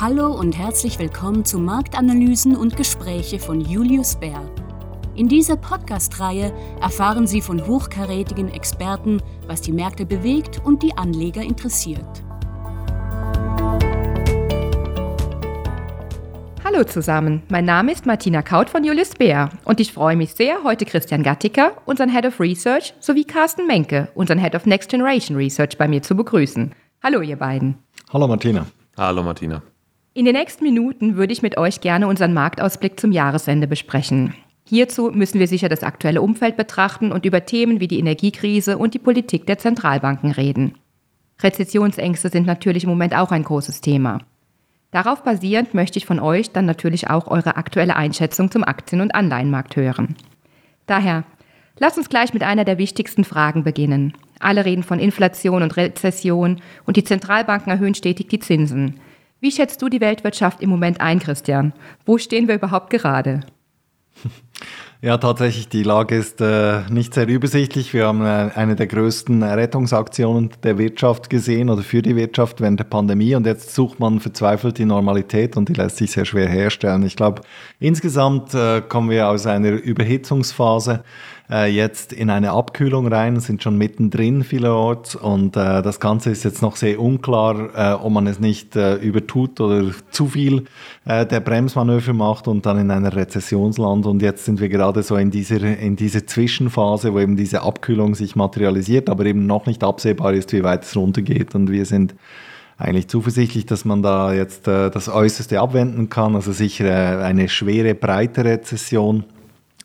Hallo und herzlich willkommen zu Marktanalysen und Gespräche von Julius Bär. In dieser Podcast-Reihe erfahren Sie von hochkarätigen Experten, was die Märkte bewegt und die Anleger interessiert. Hallo zusammen, mein Name ist Martina Kaut von Julius Bär und ich freue mich sehr, heute Christian Gattiker, unseren Head of Research, sowie Carsten Menke, unseren Head of Next Generation Research, bei mir zu begrüßen. Hallo ihr beiden. Hallo Martina. Hallo Martina. In den nächsten Minuten würde ich mit euch gerne unseren Marktausblick zum Jahresende besprechen. Hierzu müssen wir sicher das aktuelle Umfeld betrachten und über Themen wie die Energiekrise und die Politik der Zentralbanken reden. Rezessionsängste sind natürlich im Moment auch ein großes Thema. Darauf basierend möchte ich von euch dann natürlich auch eure aktuelle Einschätzung zum Aktien- und Anleihenmarkt hören. Daher, lasst uns gleich mit einer der wichtigsten Fragen beginnen. Alle reden von Inflation und Rezession und die Zentralbanken erhöhen stetig die Zinsen. Wie schätzt du die Weltwirtschaft im Moment ein, Christian? Wo stehen wir überhaupt gerade? Ja, tatsächlich, die Lage ist äh, nicht sehr übersichtlich. Wir haben äh, eine der größten Rettungsaktionen der Wirtschaft gesehen oder für die Wirtschaft während der Pandemie und jetzt sucht man verzweifelt die Normalität und die lässt sich sehr schwer herstellen. Ich glaube, insgesamt äh, kommen wir aus einer Überhitzungsphase äh, jetzt in eine Abkühlung rein, sind schon mittendrin vielerorts und äh, das Ganze ist jetzt noch sehr unklar, äh, ob man es nicht äh, übertut oder zu viel äh, der Bremsmanöver macht und dann in einer Rezessionsland und jetzt sind wir gerade so in dieser, in dieser Zwischenphase, wo eben diese Abkühlung sich materialisiert, aber eben noch nicht absehbar ist, wie weit es runtergeht. Und wir sind eigentlich zuversichtlich, dass man da jetzt äh, das Äußerste abwenden kann. Also sicher äh, eine schwere, breite Rezession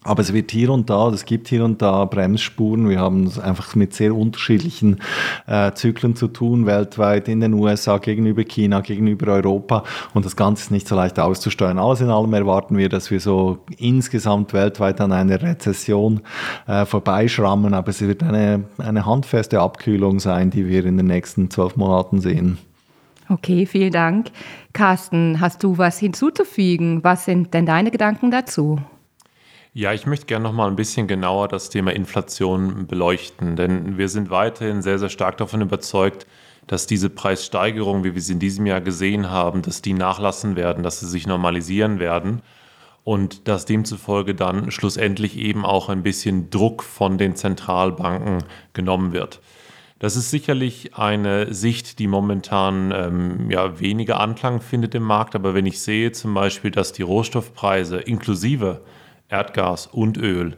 aber es wird hier und da, es gibt hier und da Bremsspuren. Wir haben es einfach mit sehr unterschiedlichen äh, Zyklen zu tun, weltweit, in den USA, gegenüber China, gegenüber Europa. Und das Ganze ist nicht so leicht auszusteuern. Alles in allem erwarten wir, dass wir so insgesamt weltweit an einer Rezession äh, vorbeischrammen. Aber es wird eine, eine handfeste Abkühlung sein, die wir in den nächsten zwölf Monaten sehen. Okay, vielen Dank. Carsten, hast du was hinzuzufügen? Was sind denn deine Gedanken dazu? Ja, ich möchte gerne noch mal ein bisschen genauer das Thema Inflation beleuchten, denn wir sind weiterhin sehr, sehr stark davon überzeugt, dass diese Preissteigerungen, wie wir sie in diesem Jahr gesehen haben, dass die nachlassen werden, dass sie sich normalisieren werden und dass demzufolge dann schlussendlich eben auch ein bisschen Druck von den Zentralbanken genommen wird. Das ist sicherlich eine Sicht, die momentan ähm, ja, weniger Anklang findet im Markt, aber wenn ich sehe zum Beispiel, dass die Rohstoffpreise inklusive Erdgas und Öl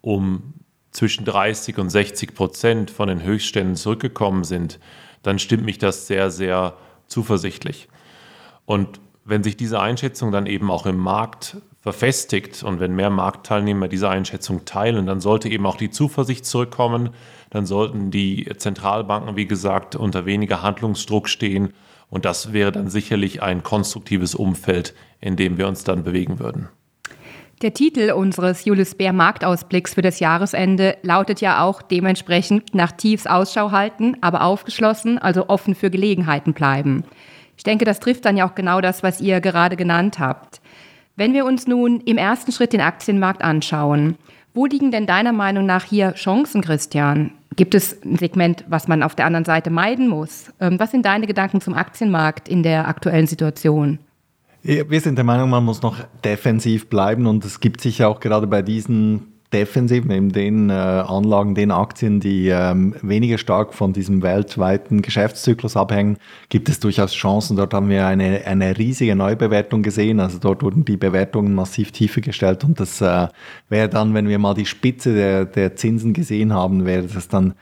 um zwischen 30 und 60 Prozent von den Höchstständen zurückgekommen sind, dann stimmt mich das sehr, sehr zuversichtlich. Und wenn sich diese Einschätzung dann eben auch im Markt verfestigt und wenn mehr Marktteilnehmer diese Einschätzung teilen, dann sollte eben auch die Zuversicht zurückkommen, dann sollten die Zentralbanken, wie gesagt, unter weniger Handlungsdruck stehen und das wäre dann sicherlich ein konstruktives Umfeld, in dem wir uns dann bewegen würden. Der Titel unseres Julius Bär Marktausblicks für das Jahresende lautet ja auch dementsprechend nach Tiefs Ausschau halten, aber aufgeschlossen, also offen für Gelegenheiten bleiben. Ich denke, das trifft dann ja auch genau das, was ihr gerade genannt habt. Wenn wir uns nun im ersten Schritt den Aktienmarkt anschauen, wo liegen denn deiner Meinung nach hier Chancen, Christian? Gibt es ein Segment, was man auf der anderen Seite meiden muss? Ähm, was sind deine Gedanken zum Aktienmarkt in der aktuellen Situation? Wir sind der Meinung, man muss noch defensiv bleiben und es gibt sich auch gerade bei diesen defensiven, eben den äh, Anlagen, den Aktien, die ähm, weniger stark von diesem weltweiten Geschäftszyklus abhängen, gibt es durchaus Chancen. Dort haben wir eine, eine riesige Neubewertung gesehen. Also dort wurden die Bewertungen massiv tiefer gestellt und das äh, wäre dann, wenn wir mal die Spitze der, der Zinsen gesehen haben, wäre das dann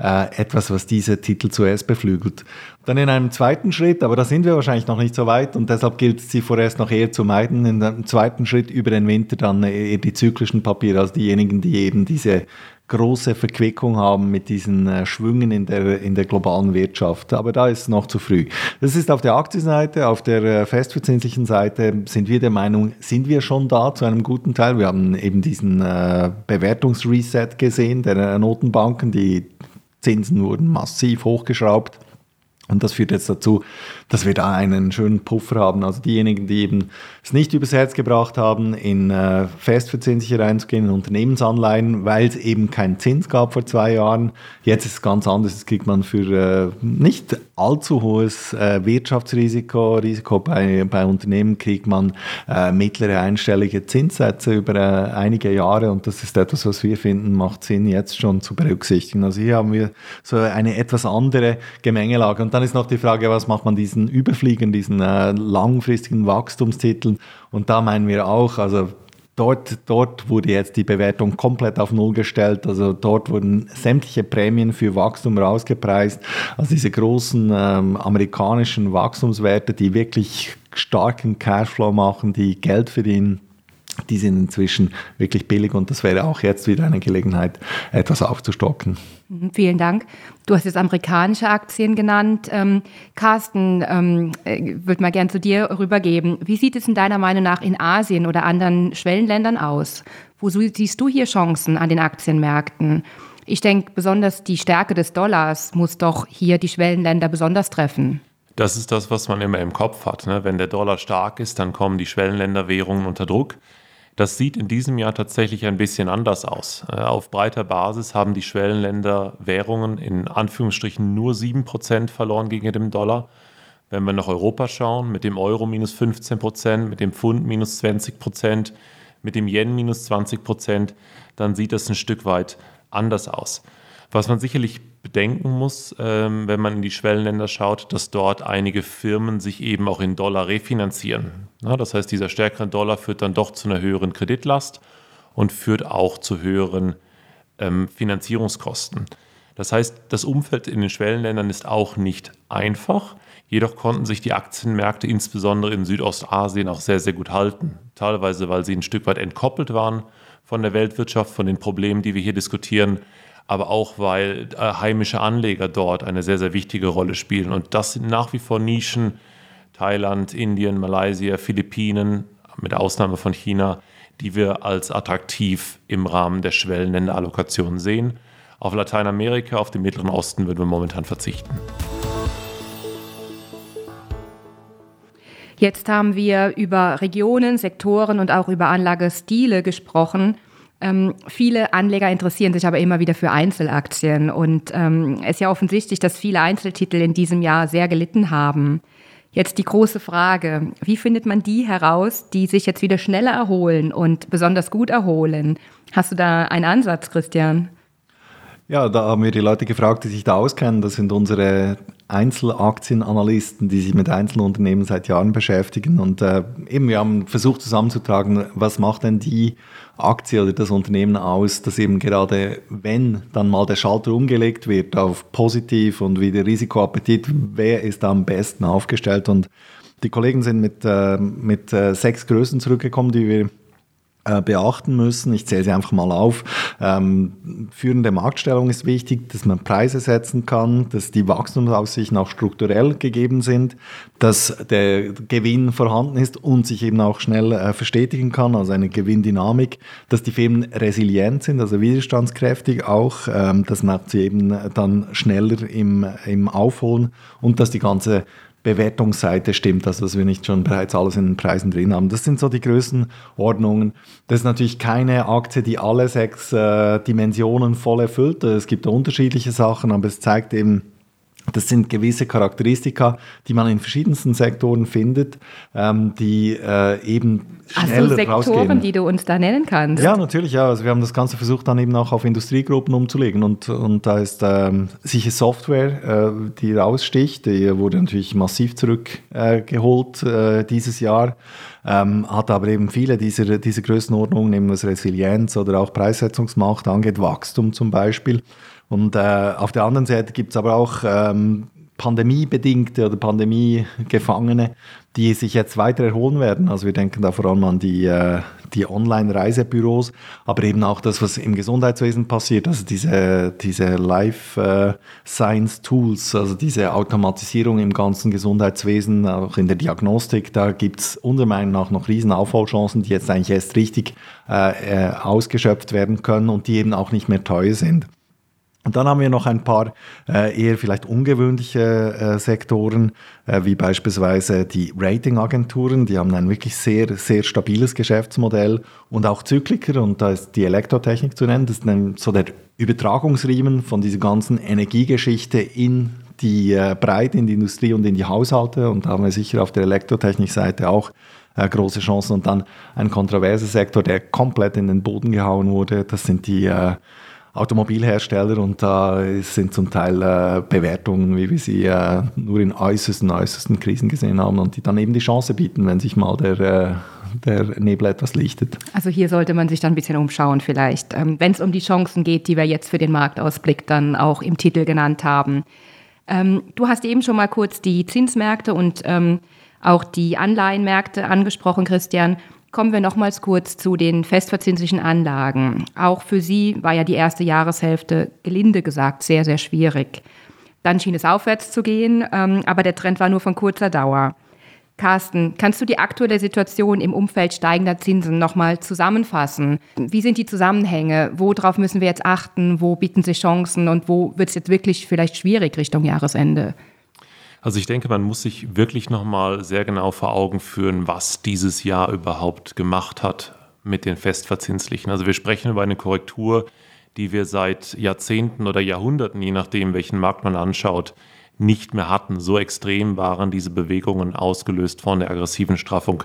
äh, etwas, was diese Titel zuerst beflügelt. Dann in einem zweiten Schritt, aber da sind wir wahrscheinlich noch nicht so weit und deshalb gilt es, sie vorerst noch eher zu meiden. In einem zweiten Schritt über den Winter dann eher die zyklischen Papiere, also diejenigen, die eben diese große Verquickung haben mit diesen äh, Schwüngen in der, in der globalen Wirtschaft. Aber da ist es noch zu früh. Das ist auf der Aktienseite, auf der äh, festverzinslichen Seite sind wir der Meinung, sind wir schon da zu einem guten Teil. Wir haben eben diesen Bewertungsreset gesehen der Notenbanken, die Zinsen wurden massiv hochgeschraubt. Und das führt jetzt dazu, dass wir da einen schönen Puffer haben. Also diejenigen, die eben es nicht übers Herz gebracht haben, in äh, festverzinsliche reinzugehen, in Unternehmensanleihen, weil es eben keinen Zins gab vor zwei Jahren. Jetzt ist es ganz anders. Jetzt kriegt man für äh, nicht allzu hohes äh, Wirtschaftsrisiko, Risiko bei, bei Unternehmen, kriegt man äh, mittlere einstellige Zinssätze über äh, einige Jahre. Und das ist etwas, was wir finden, macht Sinn, jetzt schon zu berücksichtigen. Also hier haben wir so eine etwas andere Gemengelage. Und dann ist noch die Frage, was macht man diesen Überfliegen, diesen äh, langfristigen Wachstumstiteln? Und da meinen wir auch, also Dort, dort, wurde jetzt die Bewertung komplett auf Null gestellt. Also dort wurden sämtliche Prämien für Wachstum rausgepreist. Also diese großen ähm, amerikanischen Wachstumswerte, die wirklich starken Cashflow machen, die Geld verdienen, die sind inzwischen wirklich billig und das wäre auch jetzt wieder eine Gelegenheit, etwas aufzustocken. Mhm, vielen Dank. Du hast jetzt amerikanische Aktien genannt. Ähm, Carsten, ähm, äh, würde mal gern zu dir rübergeben. Wie sieht es in deiner Meinung nach in Asien oder anderen Schwellenländern aus? Wo siehst du hier Chancen an den Aktienmärkten? Ich denke, besonders die Stärke des Dollars muss doch hier die Schwellenländer besonders treffen. Das ist das, was man immer im Kopf hat. Ne? Wenn der Dollar stark ist, dann kommen die Schwellenländerwährungen unter Druck. Das sieht in diesem Jahr tatsächlich ein bisschen anders aus. Äh, auf breiter Basis haben die Schwellenländer Währungen in Anführungsstrichen nur 7% verloren gegen den Dollar. Wenn wir nach Europa schauen, mit dem Euro minus 15%, mit dem Pfund minus 20%, mit dem Yen minus 20%, dann sieht das ein Stück weit anders aus. Was man sicherlich bedenken muss, ähm, wenn man in die Schwellenländer schaut, dass dort einige Firmen sich eben auch in Dollar refinanzieren. Ja, das heißt, dieser stärkere Dollar führt dann doch zu einer höheren Kreditlast und führt auch zu höheren ähm, Finanzierungskosten. Das heißt, das Umfeld in den Schwellenländern ist auch nicht einfach. Jedoch konnten sich die Aktienmärkte insbesondere in Südostasien auch sehr, sehr gut halten. Teilweise, weil sie ein Stück weit entkoppelt waren von der Weltwirtschaft, von den Problemen, die wir hier diskutieren aber auch weil äh, heimische Anleger dort eine sehr, sehr wichtige Rolle spielen. Und das sind nach wie vor Nischen, Thailand, Indien, Malaysia, Philippinen, mit Ausnahme von China, die wir als attraktiv im Rahmen der Schwellenländerallokation sehen. Auf Lateinamerika, auf den Mittleren Osten würden wir momentan verzichten. Jetzt haben wir über Regionen, Sektoren und auch über Anlagestile gesprochen. Ähm, viele Anleger interessieren sich aber immer wieder für Einzelaktien und ähm, es ist ja offensichtlich, dass viele Einzeltitel in diesem Jahr sehr gelitten haben. Jetzt die große Frage, wie findet man die heraus, die sich jetzt wieder schneller erholen und besonders gut erholen? Hast du da einen Ansatz, Christian? Ja, da haben wir die Leute gefragt, die sich da auskennen. Das sind unsere Einzelaktienanalysten, die sich mit Einzelunternehmen seit Jahren beschäftigen. Und äh, eben, wir haben versucht zusammenzutragen, was macht denn die Aktie oder das Unternehmen aus, dass eben gerade, wenn dann mal der Schalter umgelegt wird auf positiv und wieder Risikoappetit, wer ist da am besten aufgestellt? Und die Kollegen sind mit, äh, mit äh, sechs Größen zurückgekommen, die wir beachten müssen. Ich zähle sie einfach mal auf. Ähm, führende Marktstellung ist wichtig, dass man Preise setzen kann, dass die Wachstumsaussichten auch strukturell gegeben sind, dass der Gewinn vorhanden ist und sich eben auch schnell äh, verstetigen kann, also eine Gewinndynamik, dass die Firmen resilient sind, also widerstandskräftig auch, ähm, das macht sie eben dann schneller im, im Aufholen und dass die ganze Bewertungsseite stimmt, also dass wir nicht schon bereits alles in den Preisen drin haben. Das sind so die Größenordnungen. Das ist natürlich keine Aktie, die alle sechs äh, Dimensionen voll erfüllt. Es gibt unterschiedliche Sachen, aber es zeigt eben, das sind gewisse Charakteristika, die man in verschiedensten Sektoren findet, ähm, die äh, eben schneller also Sektoren, rausgehen. die du uns da nennen kannst. Ja, natürlich, ja. Also wir haben das Ganze versucht dann eben auch auf Industriegruppen umzulegen und, und da ist ähm, sicher Software, äh, die raussticht, die wurde natürlich massiv zurückgeholt äh, dieses Jahr, ähm, hat aber eben viele dieser, dieser Größenordnungen, eben was Resilienz oder auch Preissetzungsmacht angeht, Wachstum zum Beispiel. Und äh, auf der anderen Seite gibt es aber auch ähm, pandemiebedingte oder Pandemiegefangene, die sich jetzt weiter erholen werden. Also wir denken da vor allem an die, äh, die Online-Reisebüros, aber eben auch das, was im Gesundheitswesen passiert, also diese, diese Life-Science-Tools, also diese Automatisierung im ganzen Gesundheitswesen, auch in der Diagnostik, da gibt es unserer Meinung nach noch riesen Aufholchancen, die jetzt eigentlich erst richtig äh, äh, ausgeschöpft werden können und die eben auch nicht mehr teuer sind. Und dann haben wir noch ein paar äh, eher vielleicht ungewöhnliche äh, Sektoren, äh, wie beispielsweise die Ratingagenturen. Die haben ein wirklich sehr, sehr stabiles Geschäftsmodell und auch Zykliker. Und da ist die Elektrotechnik zu nennen. Das ist dann so der Übertragungsriemen von dieser ganzen Energiegeschichte in die äh, Breite, in die Industrie und in die Haushalte. Und da haben wir sicher auf der Elektrotechnikseite auch äh, große Chancen. Und dann ein kontroverser Sektor, der komplett in den Boden gehauen wurde. Das sind die äh, Automobilhersteller und da sind zum Teil äh, Bewertungen, wie wir sie äh, nur in äußersten, äußersten Krisen gesehen haben und die dann eben die Chance bieten, wenn sich mal der, äh, der Nebel etwas lichtet. Also hier sollte man sich dann ein bisschen umschauen vielleicht, ähm, wenn es um die Chancen geht, die wir jetzt für den Marktausblick dann auch im Titel genannt haben. Ähm, du hast eben schon mal kurz die Zinsmärkte und ähm, auch die Anleihenmärkte angesprochen, Christian. Kommen wir nochmals kurz zu den festverzinslichen Anlagen. Auch für Sie war ja die erste Jahreshälfte, gelinde gesagt, sehr, sehr schwierig. Dann schien es aufwärts zu gehen, ähm, aber der Trend war nur von kurzer Dauer. Carsten, kannst du die aktuelle Situation im Umfeld steigender Zinsen nochmal zusammenfassen? Wie sind die Zusammenhänge? Worauf müssen wir jetzt achten? Wo bieten sich Chancen und wo wird es jetzt wirklich vielleicht schwierig Richtung Jahresende? Also ich denke, man muss sich wirklich nochmal sehr genau vor Augen führen, was dieses Jahr überhaupt gemacht hat mit den Festverzinslichen. Also wir sprechen über eine Korrektur, die wir seit Jahrzehnten oder Jahrhunderten, je nachdem, welchen Markt man anschaut, nicht mehr hatten. So extrem waren diese Bewegungen ausgelöst von der aggressiven Straffung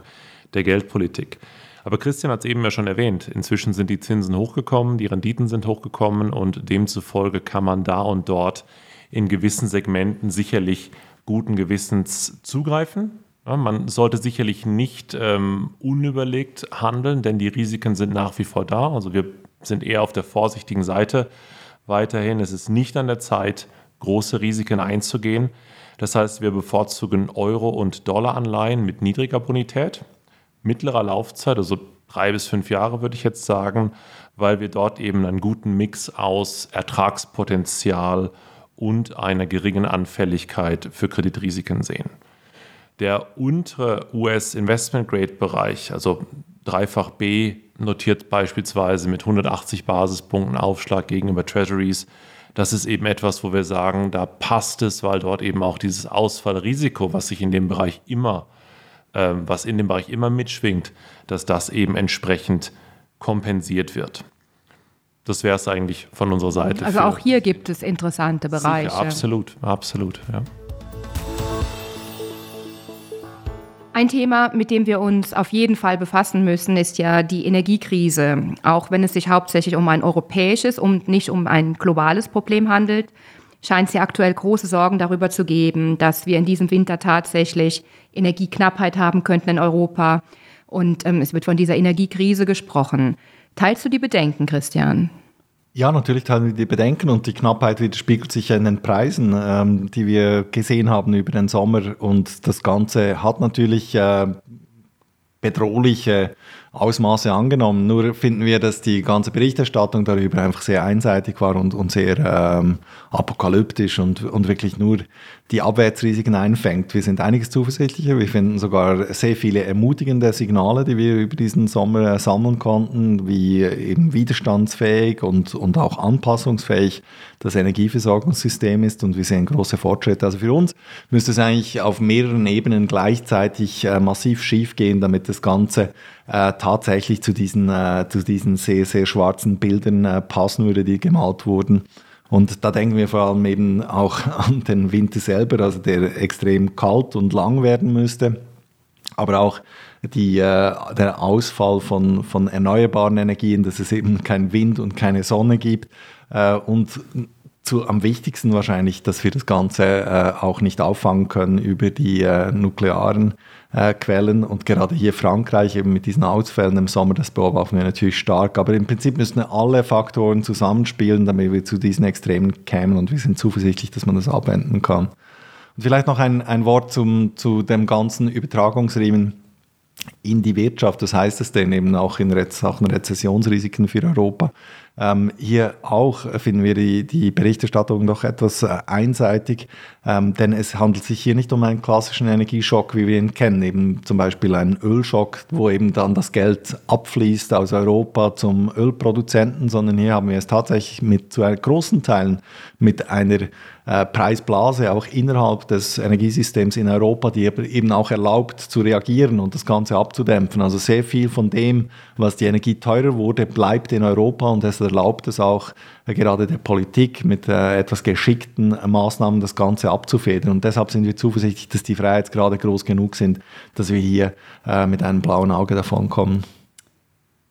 der Geldpolitik. Aber Christian hat es eben ja schon erwähnt, inzwischen sind die Zinsen hochgekommen, die Renditen sind hochgekommen und demzufolge kann man da und dort in gewissen Segmenten sicherlich guten Gewissens zugreifen. Man sollte sicherlich nicht ähm, unüberlegt handeln, denn die Risiken sind nach wie vor da. Also wir sind eher auf der vorsichtigen Seite weiterhin. Es ist nicht an der Zeit, große Risiken einzugehen. Das heißt, wir bevorzugen Euro- und Dollaranleihen mit niedriger Bonität, mittlerer Laufzeit, also drei bis fünf Jahre würde ich jetzt sagen, weil wir dort eben einen guten Mix aus Ertragspotenzial und einer geringen Anfälligkeit für Kreditrisiken sehen. Der untere US Investment Grade Bereich, also dreifach B, notiert beispielsweise mit 180 Basispunkten Aufschlag gegenüber Treasuries. Das ist eben etwas, wo wir sagen, da passt es, weil dort eben auch dieses Ausfallrisiko, was sich in dem Bereich immer, äh, was in dem Bereich immer mitschwingt, dass das eben entsprechend kompensiert wird das wäre es eigentlich von unserer Seite. Also auch hier gibt es interessante Bereiche. Sicher, absolut, absolut. Ja. Ein Thema, mit dem wir uns auf jeden Fall befassen müssen, ist ja die Energiekrise. Auch wenn es sich hauptsächlich um ein europäisches und nicht um ein globales Problem handelt, scheint es ja aktuell große Sorgen darüber zu geben, dass wir in diesem Winter tatsächlich Energieknappheit haben könnten in Europa. Und ähm, es wird von dieser Energiekrise gesprochen. Teilst du die Bedenken, Christian? Ja, natürlich teilen wir die Bedenken und die Knappheit widerspiegelt sich in den Preisen, ähm, die wir gesehen haben über den Sommer. Und das Ganze hat natürlich äh, bedrohliche Ausmaße angenommen. Nur finden wir, dass die ganze Berichterstattung darüber einfach sehr einseitig war und, und sehr ähm, apokalyptisch und, und wirklich nur die Abwärtsrisiken einfängt. Wir sind einiges zuversichtlicher. Wir finden sogar sehr viele ermutigende Signale, die wir über diesen Sommer äh, sammeln konnten, wie eben widerstandsfähig und, und auch anpassungsfähig das Energieversorgungssystem ist und wir sehen große Fortschritte. Also für uns müsste es eigentlich auf mehreren Ebenen gleichzeitig äh, massiv schief gehen, damit das Ganze äh, tatsächlich zu diesen, äh, zu diesen sehr, sehr schwarzen Bildern äh, passen würde, die gemalt wurden. Und da denken wir vor allem eben auch an den Winter selber, also der extrem kalt und lang werden müsste, aber auch die, äh, der Ausfall von, von erneuerbaren Energien, dass es eben kein Wind und keine Sonne gibt äh, und zu, am wichtigsten wahrscheinlich, dass wir das Ganze äh, auch nicht auffangen können über die äh, nuklearen äh, Quellen. Und gerade hier Frankreich eben mit diesen Ausfällen im Sommer, das beobachten wir natürlich stark. Aber im Prinzip müssen alle Faktoren zusammenspielen, damit wir zu diesen Extremen kämen. Und wir sind zuversichtlich, dass man das abwenden kann. Und vielleicht noch ein, ein Wort zum, zu dem ganzen Übertragungsriemen in die Wirtschaft. Das heißt es denn eben auch in Sachen Rezessionsrisiken für Europa. Ähm, hier auch finden wir die, die Berichterstattung doch etwas äh, einseitig, ähm, denn es handelt sich hier nicht um einen klassischen Energieschock, wie wir ihn kennen, eben zum Beispiel einen Ölschock, wo eben dann das Geld abfließt aus Europa zum Ölproduzenten, sondern hier haben wir es tatsächlich mit zu großen Teilen mit einer äh, Preisblase auch innerhalb des Energiesystems in Europa, die eben auch erlaubt zu reagieren und das Ganze abzudämpfen. Also sehr viel von dem, was die Energie teurer wurde, bleibt in Europa und es erlaubt es auch äh, gerade der Politik mit äh, etwas geschickten Maßnahmen das Ganze abzufedern. Und deshalb sind wir zuversichtlich, dass die Freiheitsgrade groß genug sind, dass wir hier äh, mit einem blauen Auge davonkommen.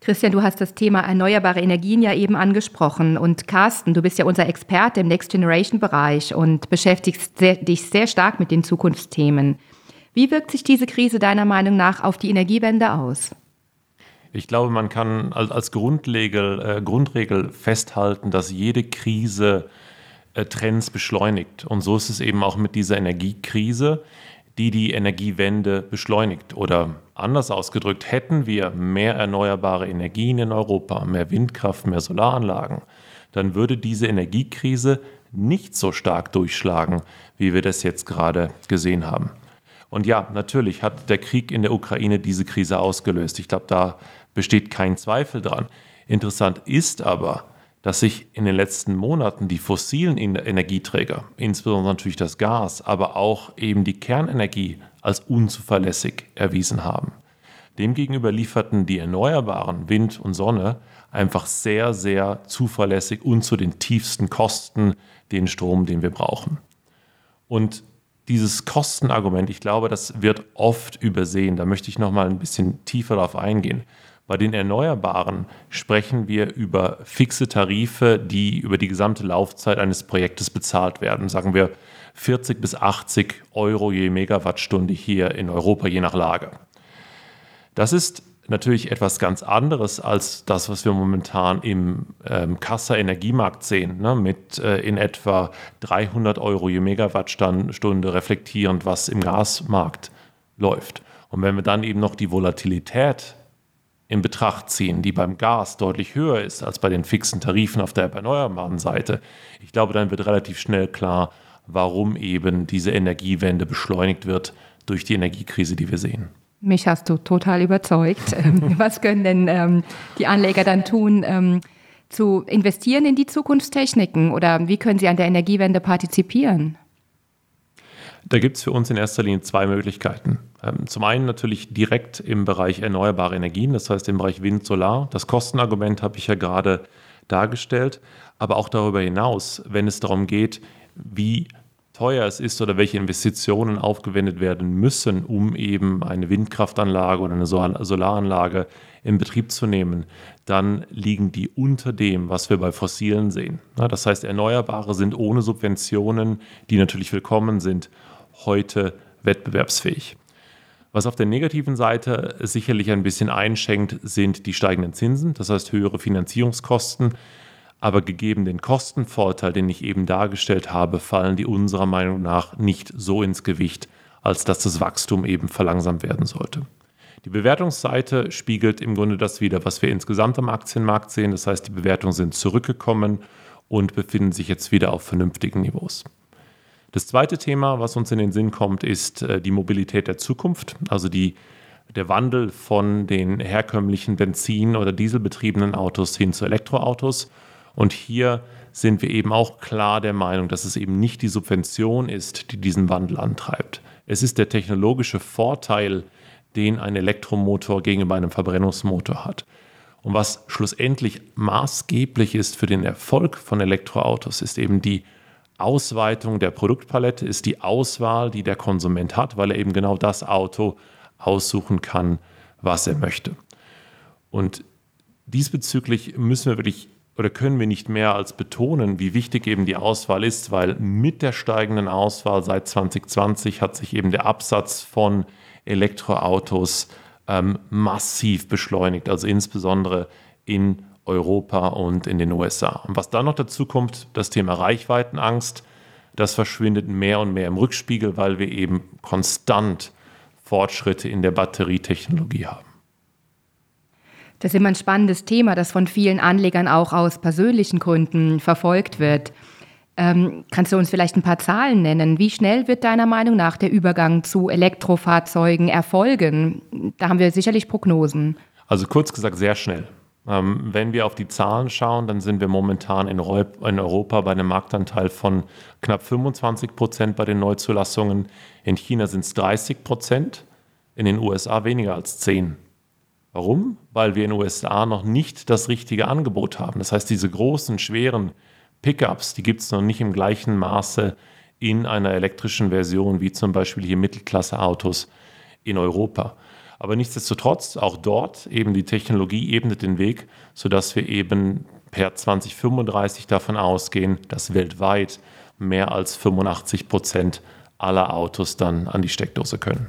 Christian, du hast das Thema erneuerbare Energien ja eben angesprochen. Und Carsten, du bist ja unser Experte im Next Generation Bereich und beschäftigst dich sehr stark mit den Zukunftsthemen. Wie wirkt sich diese Krise deiner Meinung nach auf die Energiewende aus? Ich glaube, man kann als Grundregel, äh, Grundregel festhalten, dass jede Krise äh, Trends beschleunigt. Und so ist es eben auch mit dieser Energiekrise, die die Energiewende beschleunigt. Oder anders ausgedrückt, hätten wir mehr erneuerbare Energien in Europa, mehr Windkraft, mehr Solaranlagen, dann würde diese Energiekrise nicht so stark durchschlagen, wie wir das jetzt gerade gesehen haben. Und ja, natürlich hat der Krieg in der Ukraine diese Krise ausgelöst. Ich glaube, da besteht kein Zweifel dran. Interessant ist aber, dass sich in den letzten Monaten die fossilen Energieträger, insbesondere natürlich das Gas, aber auch eben die Kernenergie als unzuverlässig erwiesen haben. Demgegenüber lieferten die erneuerbaren Wind und Sonne einfach sehr, sehr zuverlässig und zu den tiefsten Kosten den Strom, den wir brauchen. Und dieses Kostenargument, ich glaube, das wird oft übersehen. Da möchte ich noch mal ein bisschen tiefer darauf eingehen. Bei den Erneuerbaren sprechen wir über fixe Tarife, die über die gesamte Laufzeit eines Projektes bezahlt werden. Sagen wir 40 bis 80 Euro je Megawattstunde hier in Europa, je nach Lage. Das ist natürlich etwas ganz anderes als das, was wir momentan im ähm, Kassa-Energiemarkt sehen, ne, mit äh, in etwa 300 Euro je Megawattstunde reflektierend, was im Gasmarkt läuft. Und wenn wir dann eben noch die Volatilität in Betracht ziehen, die beim Gas deutlich höher ist als bei den fixen Tarifen auf der erneuerbaren Seite, ich glaube, dann wird relativ schnell klar, warum eben diese Energiewende beschleunigt wird durch die Energiekrise, die wir sehen. Mich hast du total überzeugt. Ähm, was können denn ähm, die Anleger dann tun, ähm, zu investieren in die Zukunftstechniken oder wie können sie an der Energiewende partizipieren? Da gibt es für uns in erster Linie zwei Möglichkeiten. Ähm, zum einen natürlich direkt im Bereich erneuerbare Energien, das heißt im Bereich Wind, Solar. Das Kostenargument habe ich ja gerade dargestellt, aber auch darüber hinaus, wenn es darum geht, wie teuer es ist oder welche Investitionen aufgewendet werden müssen, um eben eine Windkraftanlage oder eine Solaranlage in Betrieb zu nehmen, dann liegen die unter dem, was wir bei fossilen sehen. Das heißt, Erneuerbare sind ohne Subventionen, die natürlich willkommen sind, heute wettbewerbsfähig. Was auf der negativen Seite sicherlich ein bisschen einschenkt, sind die steigenden Zinsen, das heißt höhere Finanzierungskosten. Aber gegeben den Kostenvorteil, den ich eben dargestellt habe, fallen die unserer Meinung nach nicht so ins Gewicht, als dass das Wachstum eben verlangsamt werden sollte. Die Bewertungsseite spiegelt im Grunde das wieder, was wir insgesamt am Aktienmarkt sehen. Das heißt, die Bewertungen sind zurückgekommen und befinden sich jetzt wieder auf vernünftigen Niveaus. Das zweite Thema, was uns in den Sinn kommt, ist äh, die Mobilität der Zukunft, also die, der Wandel von den herkömmlichen Benzin- oder Dieselbetriebenen Autos hin zu Elektroautos. Und hier sind wir eben auch klar der Meinung, dass es eben nicht die Subvention ist, die diesen Wandel antreibt. Es ist der technologische Vorteil, den ein Elektromotor gegenüber einem Verbrennungsmotor hat. Und was schlussendlich maßgeblich ist für den Erfolg von Elektroautos, ist eben die Ausweitung der Produktpalette ist die Auswahl, die der Konsument hat, weil er eben genau das Auto aussuchen kann, was er möchte. Und diesbezüglich müssen wir wirklich oder können wir nicht mehr als betonen, wie wichtig eben die Auswahl ist, weil mit der steigenden Auswahl seit 2020 hat sich eben der Absatz von Elektroautos ähm, massiv beschleunigt, also insbesondere in Europa und in den USA. Und was dann noch dazu kommt, das Thema Reichweitenangst, das verschwindet mehr und mehr im Rückspiegel, weil wir eben konstant Fortschritte in der Batterietechnologie haben. Das ist immer ein spannendes Thema, das von vielen Anlegern auch aus persönlichen Gründen verfolgt wird. Ähm, kannst du uns vielleicht ein paar Zahlen nennen? Wie schnell wird deiner Meinung nach der Übergang zu Elektrofahrzeugen erfolgen? Da haben wir sicherlich Prognosen. Also kurz gesagt, sehr schnell. Ähm, wenn wir auf die Zahlen schauen, dann sind wir momentan in, Europa bei einem Marktanteil von knapp 25 Prozent bei den Neuzulassungen. In China sind es 30 Prozent, in den USA weniger als 10. Warum? Weil wir in den USA noch nicht das richtige Angebot haben. Das heißt, diese großen, schweren Pickups, die gibt es noch nicht im gleichen Maße in einer elektrischen Version wie zum Beispiel hier Mittelklasse-Autos in Europa. Aber nichtsdestotrotz, auch dort eben die Technologie ebnet den Weg, sodass wir eben per 2035 davon ausgehen, dass weltweit mehr als 85 Prozent aller Autos dann an die Steckdose können.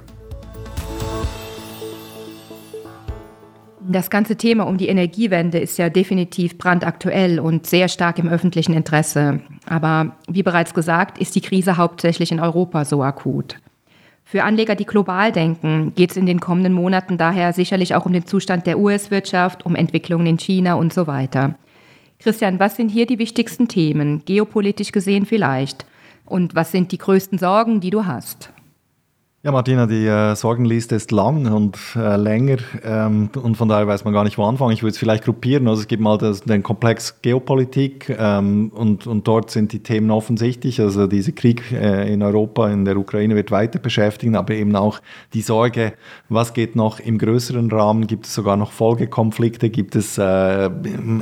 Das ganze Thema um die Energiewende ist ja definitiv brandaktuell und sehr stark im öffentlichen Interesse. Aber wie bereits gesagt, ist die Krise hauptsächlich in Europa so akut. Für Anleger, die global denken, geht es in den kommenden Monaten daher sicherlich auch um den Zustand der US-Wirtschaft, um Entwicklungen in China und so weiter. Christian, was sind hier die wichtigsten Themen, geopolitisch gesehen vielleicht? Und was sind die größten Sorgen, die du hast? Ja, Martina, die äh, Sorgenliste ist lang und äh, länger ähm, und von daher weiß man gar nicht, wo anfangen. Ich würde es vielleicht gruppieren. Also es gibt mal das, den Komplex Geopolitik ähm, und, und dort sind die Themen offensichtlich. Also dieser Krieg äh, in Europa, in der Ukraine wird weiter beschäftigen, aber eben auch die Sorge, was geht noch im größeren Rahmen? Gibt es sogar noch Folgekonflikte? Gibt es äh,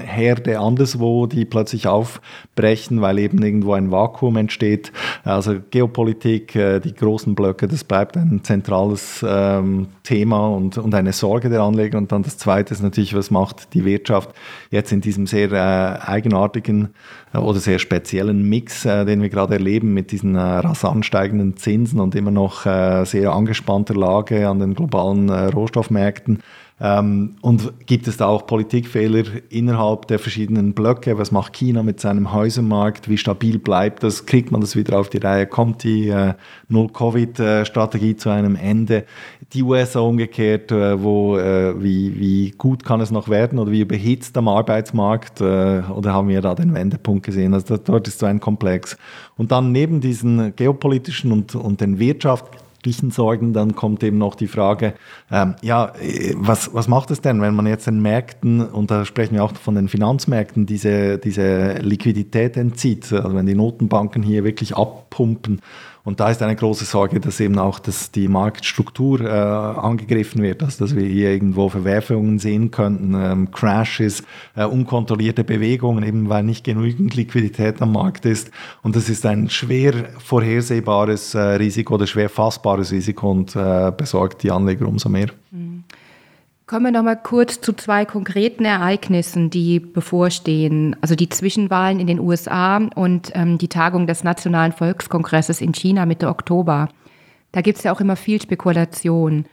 Herde anderswo, die plötzlich aufbrechen, weil eben irgendwo ein Vakuum entsteht? Also Geopolitik, äh, die großen Blöcke, das bleibt bleibt ein zentrales ähm, Thema und, und eine Sorge der Anleger. Und dann das Zweite ist natürlich, was macht die Wirtschaft jetzt in diesem sehr äh, eigenartigen äh, oder sehr speziellen Mix, äh, den wir gerade erleben mit diesen äh, rasant steigenden Zinsen und immer noch äh, sehr angespannter Lage an den globalen äh, Rohstoffmärkten. Ähm, und gibt es da auch Politikfehler innerhalb der verschiedenen Blöcke? Was macht China mit seinem Häusermarkt? Wie stabil bleibt das? Kriegt man das wieder auf die Reihe? Kommt die äh, Null-Covid-Strategie zu einem Ende? Die USA umgekehrt, äh, wo, äh, wie, wie gut kann es noch werden oder wie überhitzt am Arbeitsmarkt? Äh, oder haben wir da den Wendepunkt gesehen? Also dort ist so ein Komplex. Und dann neben diesen geopolitischen und, und den Wirtschafts wirtschaftlichen Sorgen, dann kommt eben noch die Frage, ähm, ja, was, was macht es denn, wenn man jetzt den Märkten, und da sprechen wir auch von den Finanzmärkten, diese, diese Liquidität entzieht, also wenn die Notenbanken hier wirklich abpumpen und da ist eine große Sorge, dass eben auch dass die Marktstruktur äh, angegriffen wird, also dass wir hier irgendwo Verwerfungen sehen könnten, ähm, Crashes, äh, unkontrollierte Bewegungen, eben weil nicht genügend Liquidität am Markt ist. Und das ist ein schwer vorhersehbares äh, Risiko oder schwer fassbares Risiko und äh, besorgt die Anleger umso mehr. Mhm. Kommen wir noch mal kurz zu zwei konkreten Ereignissen, die bevorstehen. Also die Zwischenwahlen in den USA und ähm, die Tagung des Nationalen Volkskongresses in China Mitte Oktober. Da gibt es ja auch immer viel Spekulation.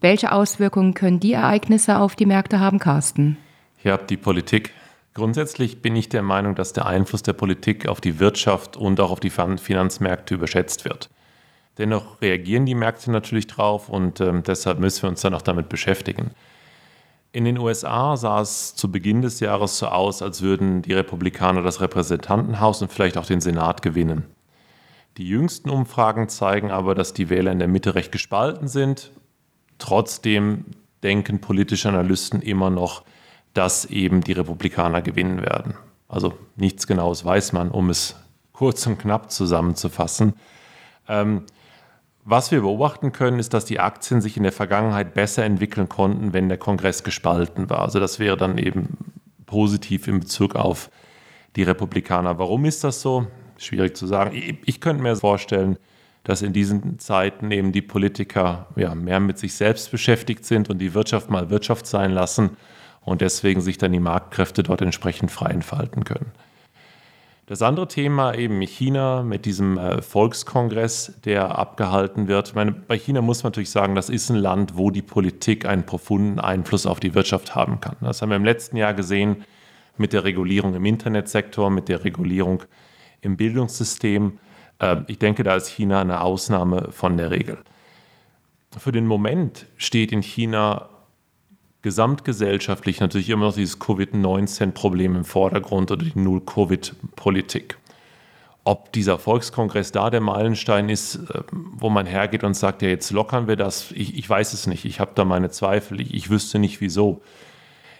Welche Auswirkungen können die Ereignisse auf die Märkte haben, Carsten? Ja, die Politik. Grundsätzlich bin ich der Meinung, dass der Einfluss der Politik auf die Wirtschaft und auch auf die Finanzmärkte überschätzt wird. Dennoch reagieren die Märkte natürlich drauf und äh, deshalb müssen wir uns dann auch damit beschäftigen. In den USA sah es zu Beginn des Jahres so aus, als würden die Republikaner das Repräsentantenhaus und vielleicht auch den Senat gewinnen. Die jüngsten Umfragen zeigen aber, dass die Wähler in der Mitte recht gespalten sind. Trotzdem denken politische Analysten immer noch, dass eben die Republikaner gewinnen werden. Also nichts Genaues weiß man, um es kurz und knapp zusammenzufassen. Ähm, was wir beobachten können, ist, dass die Aktien sich in der Vergangenheit besser entwickeln konnten, wenn der Kongress gespalten war. Also das wäre dann eben positiv in Bezug auf die Republikaner. Warum ist das so? Schwierig zu sagen. Ich, könnte mir vorstellen, dass in diesen Zeiten eben die Politiker ja, mehr mit sich selbst beschäftigt sind und die Wirtschaft mal Wirtschaft sein lassen und deswegen sich dann die Marktkräfte dort entsprechend frei entfalten können. Das andere Thema eben China mit diesem äh, Volkskongress, der abgehalten wird. Ich meine, bei China muss man natürlich sagen, das ist ein Land, wo die Politik einen profunden Einfluss auf die Wirtschaft haben kann. Das haben wir im letzten Jahr gesehen mit der Regulierung im Internetsektor, mit der Regulierung im Bildungssystem. Äh, ich denke, da ist China eine Ausnahme von der Regel. Für den Moment steht in China gesamtgesellschaftlich natürlich immer noch dieses Covid-19-Problem im Vordergrund oder die Null-Covid-Politik. Ob dieser Volkskongress da der Meilenstein ist, äh, wo man hergeht und sagt, ja, jetzt lockern wir das, ich, ich weiß es nicht, ich habe da meine Zweifel, ich, ich wüsste nicht wieso.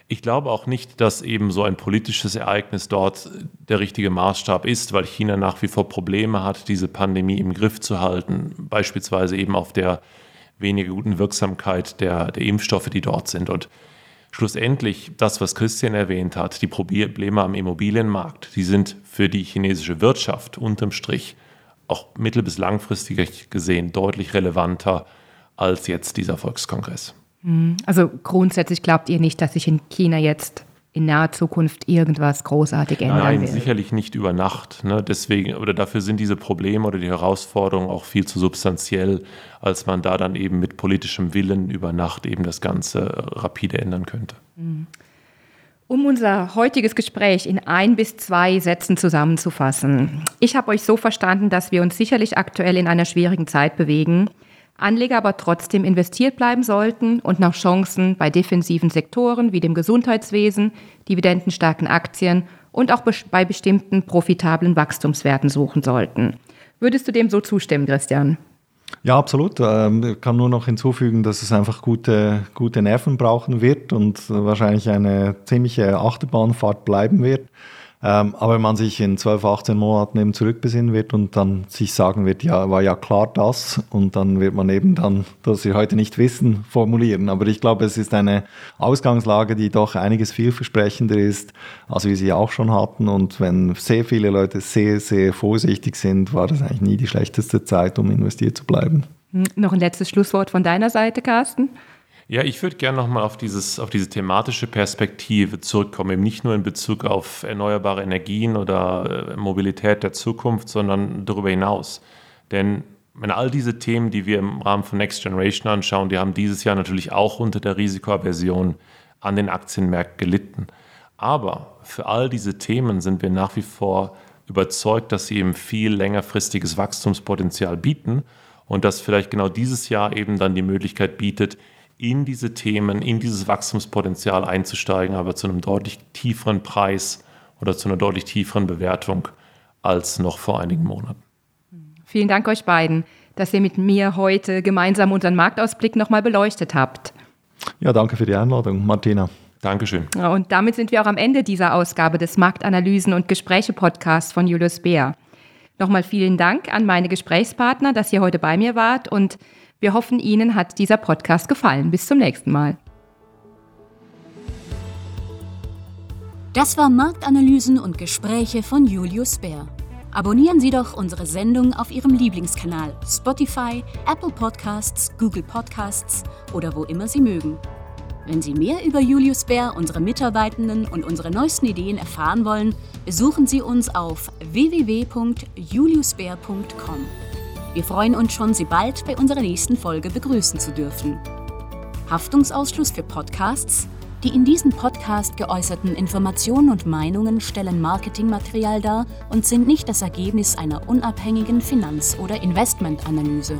Ich glaube auch nicht, dass eben so ein politisches Ereignis dort der richtige Maßstab ist, weil China nach wie vor Probleme hat, diese Pandemie im Griff zu halten, beispielsweise eben auf der weniger guten Wirksamkeit der, der Impfstoffe, die dort sind. Und schlussendlich das, was Christian erwähnt hat, die Probleme am Immobilienmarkt, die sind für die chinesische Wirtschaft unterm Strich auch mittel- bis langfristig gesehen deutlich relevanter als jetzt dieser Volkskongress. Mhm. Also grundsätzlich glaubt ihr nicht, dass sich in China jetzt in naher Zukunft irgendwas großartig ändern Nein, wird? sicherlich nicht über Nacht. Ne? Deswegen, oder dafür sind diese Probleme oder die Herausforderungen auch viel zu substanziell, als man da dann eben mit politischem Willen über Nacht eben das Ganze rapide ändern könnte. Mhm. Um unser heutiges Gespräch in ein bis zwei Sätzen zusammenzufassen. Ich habe euch so verstanden, dass wir uns sicherlich aktuell in einer schwierigen Zeit bewegen. Anleger aber trotzdem investiert bleiben sollten und nach Chancen bei defensiven Sektoren wie dem Gesundheitswesen, dividendenstarken Aktien und auch bei bestimmten profitablen Wachstumswerten suchen sollten. Würdest du dem so zustimmen, Christian? Ja, absolut. Ähm, ich kann nur noch hinzufügen, dass es einfach gute, gute Nerven brauchen wird und wahrscheinlich eine ziemliche Achterbahnfahrt bleiben wird. Ähm, aber wenn man sich in 12, 18 Monaten eben zurückbesinnen wird und dann sich sagen wird, ja, war ja klar das und dann wird man eben dann, das Sie heute nicht wissen, formulieren. Aber ich glaube, es ist eine Ausgangslage, die doch einiges vielversprechender ist, als wir sie auch schon hatten. Und wenn sehr viele Leute sehr, sehr vorsichtig sind, war das eigentlich nie die schlechteste Zeit, um investiert zu bleiben. Hm, noch ein letztes Schlusswort von deiner Seite, Carsten? Ja, ich würde gerne nochmal auf, auf diese thematische Perspektive zurückkommen, eben nicht nur in Bezug auf erneuerbare Energien oder äh, Mobilität der Zukunft, sondern darüber hinaus. Denn wenn all diese Themen, die wir im Rahmen von Next Generation anschauen, die haben dieses Jahr natürlich auch unter der Risikoaversion an den Aktienmärkten gelitten. Aber für all diese Themen sind wir nach wie vor überzeugt, dass sie eben viel längerfristiges Wachstumspotenzial bieten und dass vielleicht genau dieses Jahr eben dann die Möglichkeit bietet, in diese Themen, in dieses Wachstumspotenzial einzusteigen, aber zu einem deutlich tieferen Preis oder zu einer deutlich tieferen Bewertung als noch vor einigen Monaten. Vielen Dank euch beiden, dass ihr mit mir heute gemeinsam unseren Marktausblick nochmal beleuchtet habt. Ja, danke für die Einladung, Martina. Dankeschön. Und damit sind wir auch am Ende dieser Ausgabe des Marktanalysen und Gespräche Podcasts von Julius Beer. Nochmal vielen Dank an meine Gesprächspartner, dass ihr heute bei mir wart und wir hoffen, Ihnen hat dieser Podcast gefallen. Bis zum nächsten Mal. Das war Marktanalysen und Gespräche von Julius Bär. Abonnieren Sie doch unsere Sendung auf Ihrem Lieblingskanal Spotify, Apple Podcasts, Google Podcasts oder wo immer Sie mögen. Wenn Sie mehr über Julius Bär, unsere Mitarbeitenden und unsere neuesten Ideen erfahren wollen, besuchen Sie uns auf www.juliusbär.com. Wir freuen uns schon, Sie bald bei unserer nächsten Folge begrüßen zu dürfen. Haftungsausschluss für Podcasts? Die in diesem Podcast geäußerten Informationen und Meinungen stellen Marketingmaterial dar und sind nicht das Ergebnis einer unabhängigen Finanz- oder Investmentanalyse.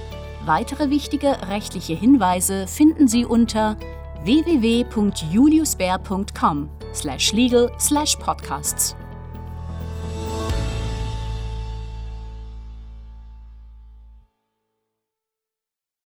Weitere wichtige rechtliche Hinweise finden Sie unter www.juliusbär.com/legal/podcasts.